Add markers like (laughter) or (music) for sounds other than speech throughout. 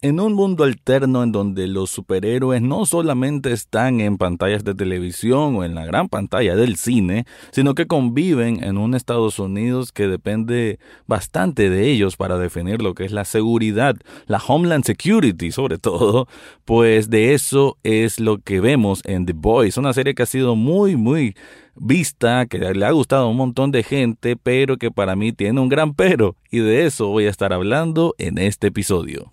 En un mundo alterno en donde los superhéroes no solamente están en pantallas de televisión o en la gran pantalla del cine, sino que conviven en un Estados Unidos que depende bastante de ellos para definir lo que es la seguridad, la Homeland Security sobre (laughs) todo, pues de eso es lo que vemos en The Boys, una serie que ha sido muy, muy vista, que le ha gustado a un montón de gente, pero que para mí tiene un gran pero, y de eso voy a estar hablando en este episodio.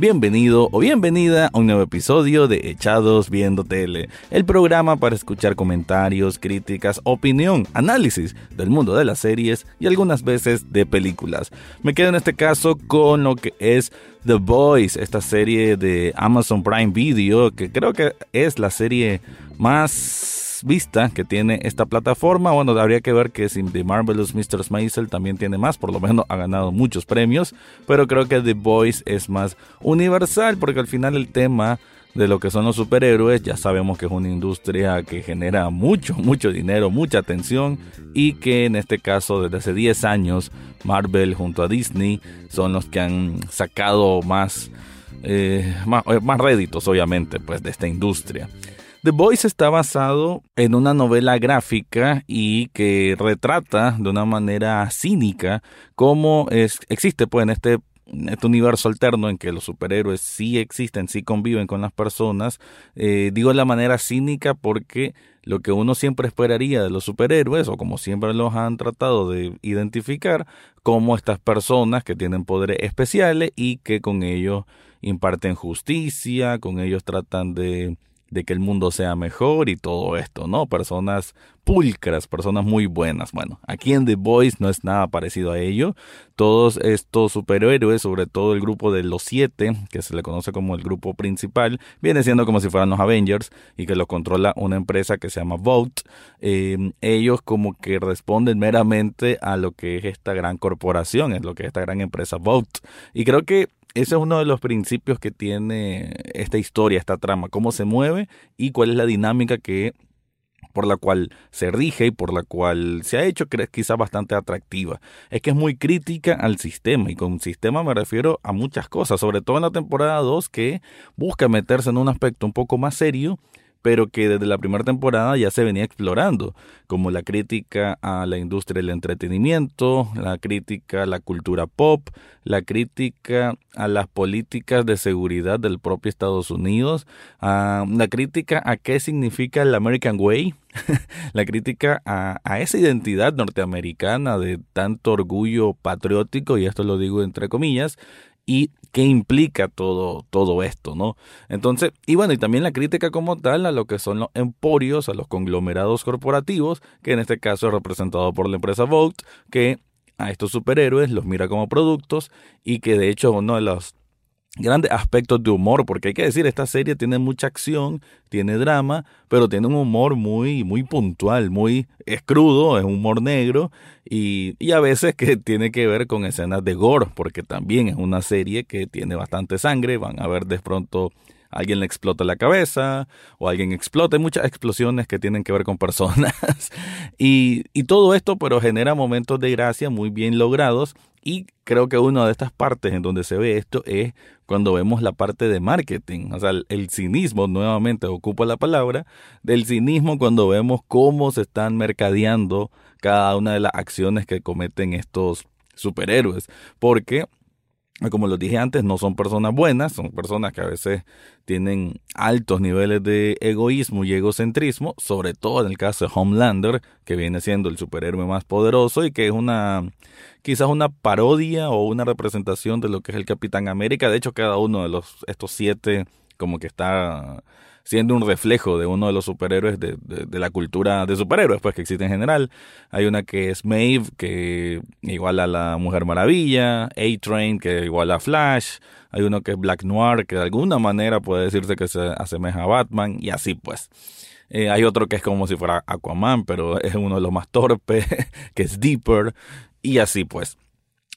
Bienvenido o bienvenida a un nuevo episodio de Echados Viendo Tele, el programa para escuchar comentarios, críticas, opinión, análisis del mundo de las series y algunas veces de películas. Me quedo en este caso con lo que es The Boys, esta serie de Amazon Prime Video, que creo que es la serie más vista que tiene esta plataforma. Bueno, habría que ver que si The Marvelous Mr. Maisel también tiene más, por lo menos ha ganado muchos premios, pero creo que The Voice es más universal porque al final el tema de lo que son los superhéroes, ya sabemos que es una industria que genera mucho, mucho dinero, mucha atención y que en este caso desde hace 10 años Marvel junto a Disney son los que han sacado más, eh, más, eh, más réditos obviamente pues de esta industria. The Voice está basado en una novela gráfica y que retrata de una manera cínica cómo es, existe pues en este este universo alterno en que los superhéroes sí existen, sí conviven con las personas, eh, digo la manera cínica porque lo que uno siempre esperaría de los superhéroes, o como siempre los han tratado de identificar, como estas personas que tienen poderes especiales y que con ellos imparten justicia, con ellos tratan de de que el mundo sea mejor y todo esto, ¿no? Personas pulcras, personas muy buenas. Bueno, aquí en The Boys no es nada parecido a ello. Todos estos superhéroes, sobre todo el grupo de los siete, que se le conoce como el grupo principal, viene siendo como si fueran los Avengers y que lo controla una empresa que se llama Vote. Em, ellos como que responden meramente a lo que es esta gran corporación, es lo que es esta gran empresa Vote. Y creo que ese es uno de los principios que tiene esta historia, esta trama, cómo se mueve y cuál es la dinámica que por la cual se rige y por la cual se ha hecho quizás bastante atractiva. Es que es muy crítica al sistema y con sistema me refiero a muchas cosas, sobre todo en la temporada 2 que busca meterse en un aspecto un poco más serio pero que desde la primera temporada ya se venía explorando, como la crítica a la industria del entretenimiento, la crítica a la cultura pop, la crítica a las políticas de seguridad del propio Estados Unidos, la crítica a qué significa el American Way, (laughs) la crítica a, a, esa identidad norteamericana de tanto orgullo patriótico, y esto lo digo entre comillas, y qué implica todo, todo esto, ¿no? Entonces, y bueno, y también la crítica como tal a lo que son los emporios, a los conglomerados corporativos, que en este caso es representado por la empresa Vogt, que a estos superhéroes los mira como productos y que de hecho uno de los grandes aspectos de humor, porque hay que decir, esta serie tiene mucha acción, tiene drama, pero tiene un humor muy, muy puntual, muy escrudo, es humor negro y, y a veces que (laughs) tiene que ver con escenas de gore, porque también es una serie que tiene bastante sangre, van a ver de pronto alguien le explota la cabeza o alguien explota. Hay muchas explosiones que tienen que ver con personas. (laughs) y, y todo esto, pero genera momentos de gracia muy bien logrados. Y creo que una de estas partes en donde se ve esto es cuando vemos la parte de marketing. O sea, el, cinismo, nuevamente ocupa la palabra, del cinismo cuando vemos cómo se están mercadeando cada una de las acciones que cometen estos superhéroes. Porque como lo dije antes, no son personas buenas, son personas que a veces tienen altos niveles de egoísmo y egocentrismo, sobre todo en el caso de Homelander, que viene siendo el superhéroe más poderoso y que es una quizás una parodia o una representación de lo que es el Capitán América. De hecho, cada uno de los estos siete como que está siendo un reflejo de uno de los superhéroes de, de, la cultura de superhéroes pues que existe en general. Hay una que es Maeve, que igual a la Mujer Maravilla, A-Train, que igual a Flash, hay uno que es Black Noir, que de alguna manera puede decirse que se asemeja a Batman, y así pues. Eh, hay otro que es como si fuera Aquaman, pero es uno de los más torpes, (laughs) que es Deeper, y así pues.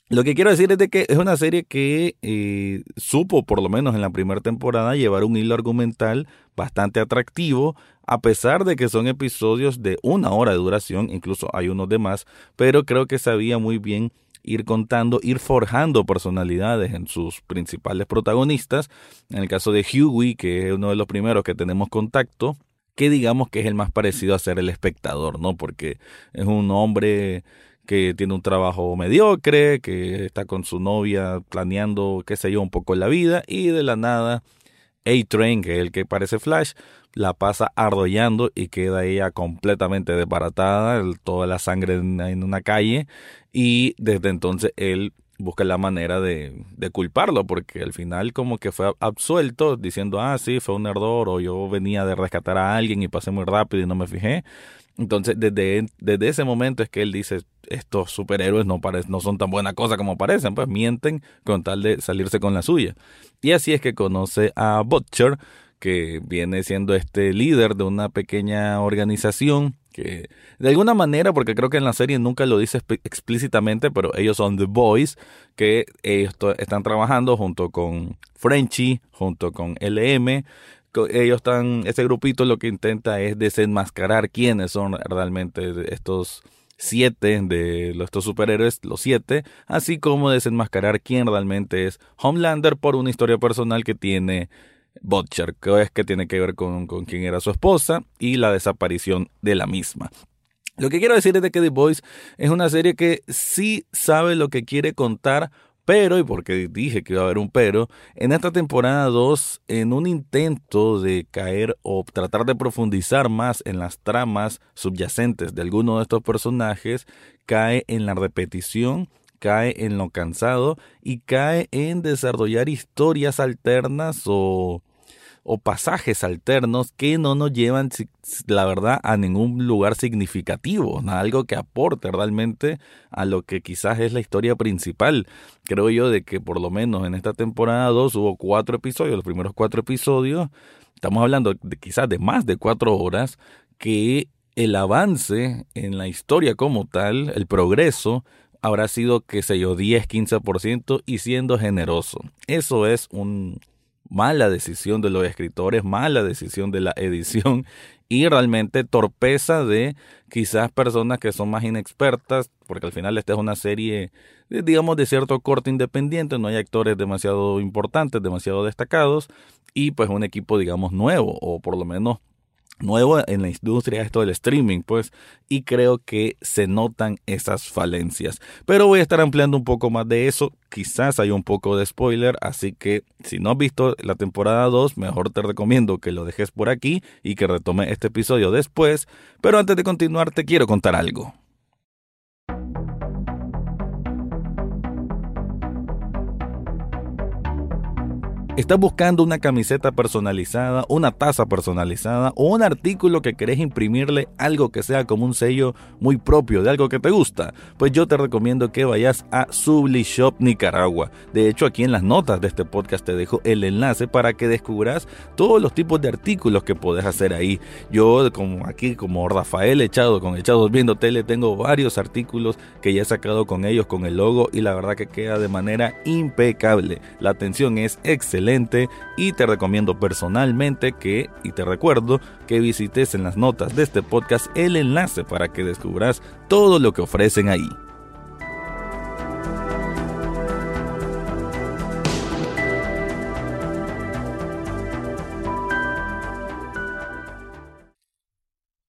Lo que quiero decir es de que es una serie que eh, supo, por lo menos en la primera temporada, llevar un hilo argumental bastante atractivo, a pesar de que son episodios de una hora de duración, incluso hay unos de más, pero creo que sabía muy bien ir contando, ir forjando personalidades en sus principales protagonistas. En el caso de Hughie, que es uno de los primeros que tenemos contacto, que digamos que es el más parecido a ser el espectador, ¿no? Porque es un hombre que tiene un trabajo mediocre, que está con su novia planeando, qué sé yo, un poco la vida, y de la nada, A-Train, que es el que parece Flash, la pasa arrollando y queda ella completamente desbaratada, toda la sangre en, una calle, y desde entonces él busca la manera de, de, culparlo, porque al final como que fue absuelto diciendo, ah, sí, fue un error, o yo venía de rescatar a alguien y pasé muy rápido y no me fijé. Entonces, desde, desde ese momento es que él dice, estos superhéroes no, no son tan buena cosa como parecen, pues mienten con tal de salirse con la suya. Y así es que conoce a Butcher, que viene siendo este líder de una pequeña organización que de alguna manera, porque creo que en la serie nunca lo dice explícitamente, pero ellos son The Boys, que ellos están trabajando junto con Frenchy, junto con LM, ellos están, ese grupito lo que intenta es desenmascarar quiénes son realmente estos siete de estos superhéroes, los siete, así como desenmascarar quién realmente es Homelander por una historia personal que tiene Butcher, que es que tiene que ver con, con quién era su esposa y la desaparición de la misma. Lo que quiero decir es de que The Boys es una serie que sí sabe lo que quiere contar, pero, y porque dije que iba a haber un pero, en esta temporada 2, en un intento de caer o tratar de profundizar más en las tramas subyacentes de alguno de estos personajes, cae en la repetición, cae en lo cansado y cae en desarrollar historias alternas o o pasajes alternos que no nos llevan, la verdad, a ningún lugar significativo, algo que aporte realmente a lo que quizás es la historia principal. Creo yo de que por lo menos en esta temporada 2 hubo cuatro episodios, los primeros cuatro episodios, estamos hablando quizás de más de cuatro horas, que el avance en la historia como tal, el progreso, habrá sido, qué sé yo, 10, 15% y siendo generoso. Eso es un, mala decisión de los escritores, mala decisión de la (laughs) edición y realmente torpeza de quizás personas que son más inexpertas, porque al final esta es una serie, digamos, de cierto corte independiente, no hay actores demasiado importantes, demasiado destacados, y pues un equipo, digamos, nuevo, o por lo menos nuevo en la industria esto del streaming, pues, y creo que se notan esas falencias. Pero voy a estar ampliando un poco más de eso, quizás hay un poco de spoiler, así que si no has visto la temporada 2, mejor te recomiendo que lo dejes por aquí y que retome este episodio después, pero antes de continuar te quiero contar algo. ¿Estás buscando una camiseta personalizada, una taza personalizada o un artículo que querés imprimirle algo que sea como un sello muy propio de algo que te gusta? Pues yo te recomiendo que vayas a Subli Shop Nicaragua. De hecho, aquí en las notas de este podcast te dejo el enlace para que descubras todos los tipos de artículos que puedes hacer ahí. Yo, como aquí, como Rafael Echado, con Echados Viendo Tele, tengo varios artículos que ya he sacado con ellos, con el logo, y la verdad que queda de manera impecable. La atención es excelente y te recomiendo personalmente que, y te recuerdo, que visites en las notas de este podcast el enlace para que descubras todo lo que ofrecen ahí.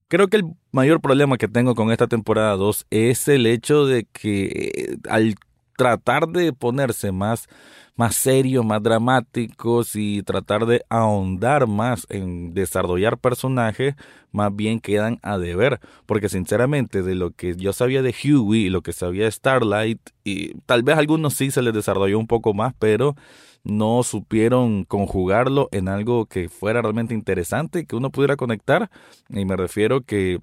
Creo que el mayor problema que tengo con esta temporada 2 es el hecho de que al tratar de ponerse más más serios, más dramáticos y tratar de ahondar más en desarrollar personajes, más bien quedan a deber. Porque sinceramente, de lo que yo sabía de Huey y lo que sabía de Starlight, y tal vez a algunos sí se les desarrolló un poco más, pero no supieron conjugarlo en algo que fuera realmente interesante que uno pudiera conectar. Y me refiero que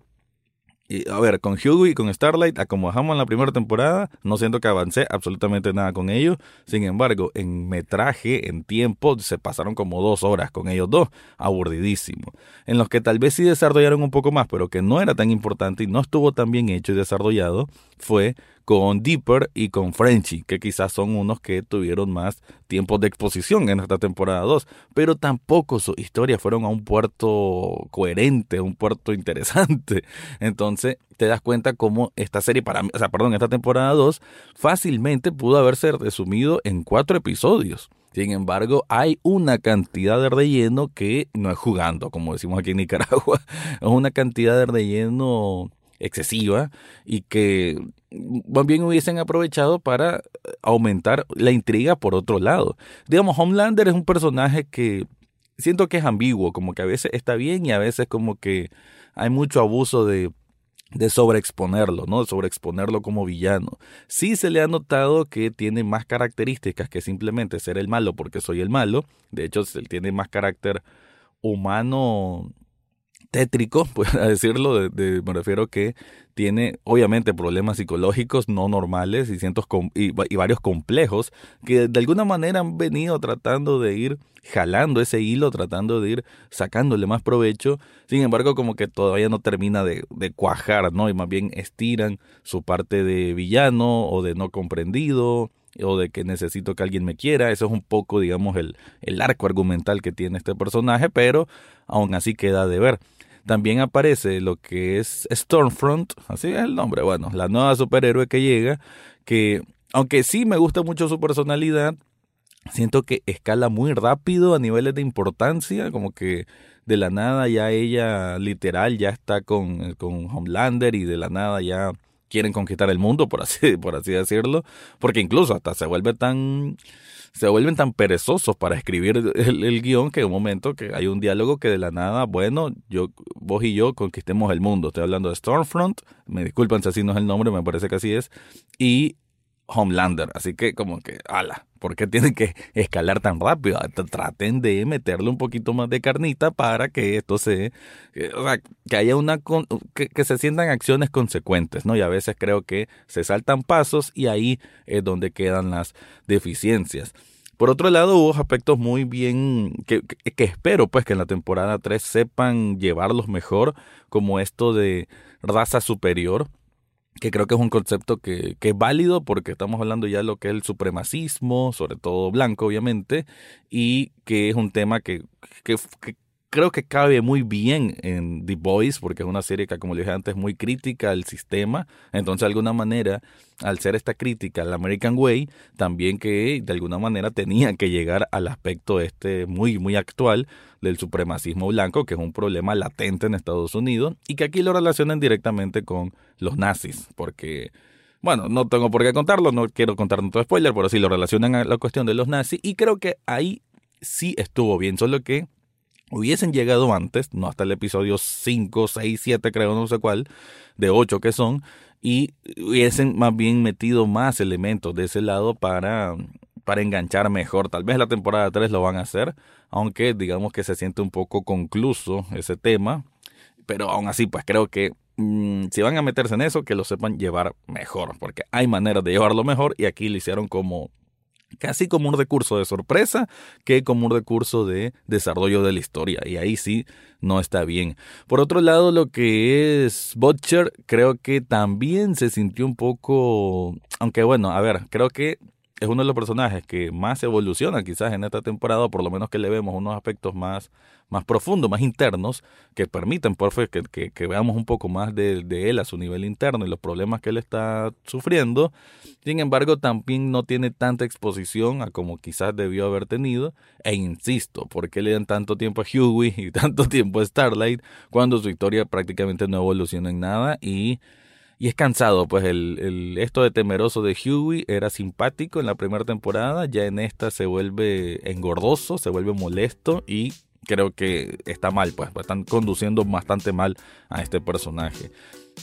a ver, con Hughie y con Starlight, acomodamos en la primera temporada, no siento que avancé absolutamente nada con ellos. Sin embargo, en metraje, en tiempo, se pasaron como dos horas con ellos dos, aburridísimo. En los que tal vez sí desarrollaron un poco más, pero que no era tan importante y no estuvo tan bien hecho y desarrollado, fue con Deeper y con Frenchy, que quizás son unos que tuvieron más tiempo de exposición en esta temporada 2, pero tampoco sus historias fueron a un puerto coherente, un puerto (laughs) interesante. Entonces te das cuenta cómo esta serie, para mí, o sea, perdón, esta temporada 2 fácilmente pudo haberse resumido en cuatro episodios. Sin embargo, hay una cantidad de relleno que no es jugando, como decimos aquí en Nicaragua, (laughs) es una cantidad de relleno excesiva y que más bien hubiesen aprovechado para aumentar la intriga por otro lado. Digamos, Homelander es un personaje que siento que es ambiguo, como que a veces está bien y a veces como que hay mucho abuso de de sobreexponerlo, ¿no? De sobreexponerlo como villano. Sí se le ha notado que tiene más características que simplemente ser el malo porque soy el malo. De hecho, él tiene más carácter humano tétrico, (laughs) pues a decirlo, de, me refiero que tiene obviamente problemas psicológicos no normales y, cientos y, varios complejos que de alguna manera han venido tratando de ir jalando ese hilo, tratando de ir sacándole más provecho, sin embargo como que todavía no termina de, de cuajar, ¿no? Y más bien estiran su parte de villano o de no comprendido o de que necesito que alguien me quiera. Eso es un poco, digamos, el, el arco argumental que tiene este personaje, pero aún así queda de ver. También aparece lo que es Stormfront, así es el nombre, bueno, la nueva superhéroe que llega, que aunque sí me gusta mucho su personalidad, siento que escala muy rápido a niveles de importancia, como que de la nada ya ella literal ya está con, con Homelander y de la nada ya quieren conquistar el mundo, por así, (laughs) por así decirlo, porque incluso hasta se vuelve tan se vuelven tan perezosos para escribir el, guion que en un momento que hay un diálogo que de la nada, bueno, yo, vos y yo conquistemos el mundo. Estoy hablando de Stormfront, me disculpan si así no es el nombre, me parece que así es, y Homelander. Así que como que, ala, ¿por qué tienen que escalar tan rápido? Traten de meterle un poquito más de carnita para que esto se, o sea, que haya una, que, que, se sientan acciones consecuentes, ¿no? Y a veces creo que se saltan pasos y ahí es donde quedan las deficiencias. Por otro lado, hubo aspectos muy bien que, que, espero pues que en la temporada 3 sepan llevarlos mejor, como esto de raza superior que creo que es un concepto que, que, es válido porque estamos hablando ya de lo que es el supremacismo, sobre todo blanco obviamente, y que es un tema que, que, creo que cabe muy bien en The Boys, porque es una serie que, como le dije antes, es muy crítica al sistema. Entonces, de alguna manera, al ser esta crítica al American Way, también que de alguna manera tenía que llegar al aspecto este muy, muy actual del supremacismo blanco, que es un problema latente en Estados Unidos, y que aquí lo relacionan directamente con los nazis, porque... Bueno, no tengo por qué contarlo, no quiero contar tanto spoiler, pero sí lo relacionan a la cuestión de los nazis y creo que ahí sí estuvo bien, solo que hubiesen llegado antes, no hasta el episodio 5, 6, 7, creo, no sé cuál, de 8 que son, y hubiesen más bien metido más elementos de ese lado para, para enganchar mejor. Tal vez la temporada 3 lo van a hacer, aunque digamos que se siente un poco concluso ese tema, pero aún así, pues creo que mm, si van a meterse en eso, que lo sepan llevar mejor, porque hay maneras de llevarlo mejor y aquí lo hicieron como casi como un recurso de sorpresa que como un recurso de desarrollo de la historia. Y ahí sí no está bien. Por otro lado, lo que es Butcher, creo que también se sintió un poco... Aunque bueno, a ver, creo que es uno de los personajes que más evoluciona quizás en esta temporada, o por lo menos que le vemos unos aspectos más, más profundos, más internos, que permiten por que, que, que, veamos un poco más de, de, él a su nivel interno y los problemas que él está sufriendo. Sin embargo, también no tiene tanta exposición a como quizás debió haber tenido. E insisto, ¿por qué le dan tanto tiempo a Hughie y (laughs) tanto tiempo a Starlight cuando su historia prácticamente no evoluciona en nada y y es cansado, pues el, esto de temeroso de Huey era simpático en la primera temporada, ya en esta se vuelve engordoso, se vuelve molesto y creo que está mal, pues están conduciendo bastante mal a este personaje.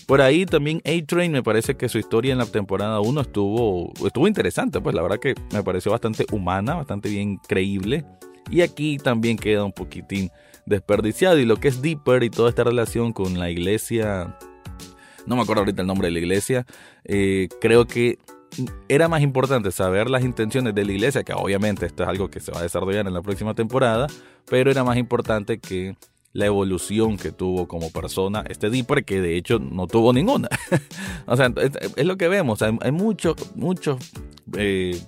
Por ahí también A-Train me parece que su historia en la temporada 1 estuvo, estuvo interesante, pues la verdad que me pareció bastante humana, bastante bien creíble. Y aquí también queda un poquitín desperdiciado y lo que es Deeper y toda esta relación con la iglesia no me acuerdo ahorita el nombre de la iglesia, eh, creo que era más importante saber las intenciones de la iglesia, que obviamente esto es algo que se va a desarrollar en la próxima temporada, pero era más importante que la evolución que tuvo como persona este Dipper, que de hecho no tuvo ninguna. (laughs) o sea, es, lo que vemos. Hay, muchos, muchos eh,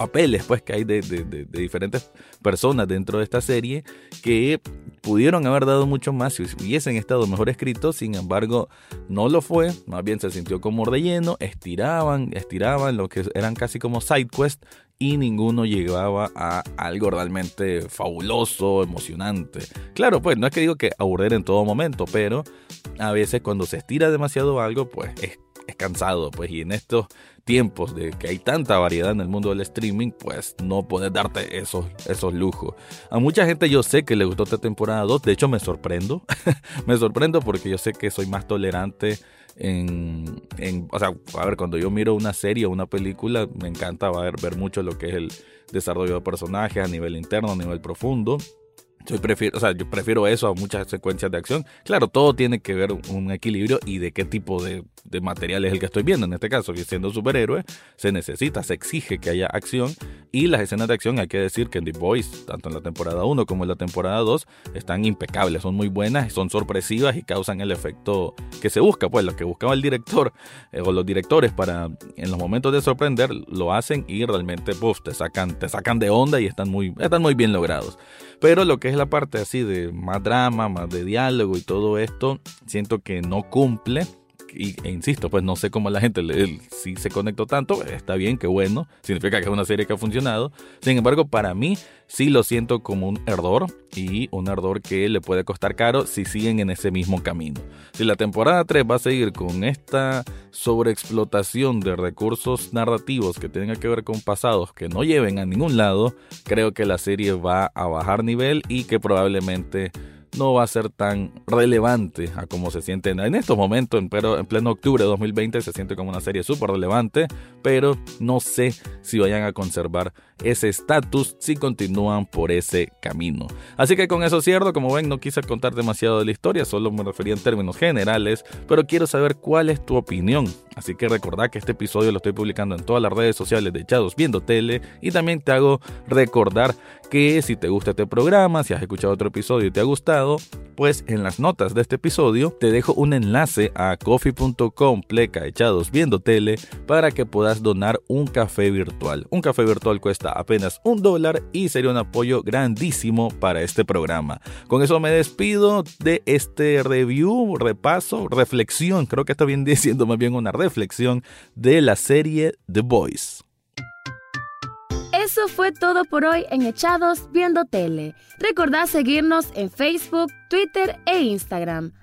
papeles pues que hay de, diferentes personas dentro de esta serie que pudieron haber dado mucho más si hubiesen estado mejor escritos, sin embargo no lo fue, más bien se sintió como relleno, estiraban, estiraban lo que eran casi como side quest y ninguno llegaba a algo realmente fabuloso, emocionante. Claro, pues no es que digo que aburrir en todo momento, pero a veces cuando se estira demasiado algo, pues es, es cansado, pues y en estos tiempos de que hay tanta variedad en el mundo del streaming, pues no puedes darte esos, esos lujos. A mucha gente yo sé que le gustó esta temporada 2, de hecho me sorprendo, (laughs) me sorprendo porque yo sé que soy más tolerante en, en, o sea, a ver, cuando yo miro una serie o una película, me encanta ver, ver mucho lo que es el desarrollo de personajes a nivel interno, a nivel profundo. Yo prefiero, o sea, yo prefiero eso a muchas secuencias de acción. Claro, todo tiene que ver un equilibrio y de qué tipo de, de material es el que estoy viendo. En este caso, siendo superhéroe, se necesita, se exige que haya acción. Y las escenas de acción, hay que decir que en The Boys, tanto en la temporada 1 como en la temporada 2, están impecables, son muy buenas, son sorpresivas y causan el efecto que se busca. Pues lo que buscaba el director eh, o los directores para en los momentos de sorprender, lo hacen y realmente te, sacan, te sacan de onda y están muy, están muy bien logrados. Pero lo que es la parte así de más drama, más de diálogo y todo esto, siento que no cumple y, e insisto, pues no sé cómo la gente si se conectó tanto, está bien, qué bueno, significa que es una serie que ha funcionado. Sin embargo, para mí sí lo siento como un error y un error que le puede costar caro si siguen en ese mismo camino. Si la temporada 3 va a seguir con esta sobreexplotación de recursos narrativos que tengan que ver con pasados que no lleven a ningún lado, creo que la serie va a bajar nivel y que probablemente no va a ser tan relevante a como se siente en estos momentos, pero en pleno octubre de 2020 se siente como una serie súper relevante, pero no sé si vayan a conservar ese estatus si continúan por ese camino. Así que con eso cierto, como ven no quise contar demasiado de la historia, solo me refería en términos generales, pero quiero saber cuál es tu opinión. Así que recordá que este episodio lo estoy publicando en todas las redes sociales de Echados Viendo Tele y también te hago recordar que si te gusta este programa, si has escuchado otro episodio y te ha gustado, pues en las notas de este episodio te dejo un enlace a coffee.com pleca echados viendo tele para que puedas donar un café virtual. Un café virtual cuesta apenas un dólar y sería un apoyo grandísimo para este programa. Con eso me despido de este review, repaso, reflexión, creo que está bien (laughs) diciendo más bien una reflexión de la serie The Boys. Eso fue todo por hoy en Echados Viendo Tele. Recordá seguirnos en Facebook, Twitter e Instagram.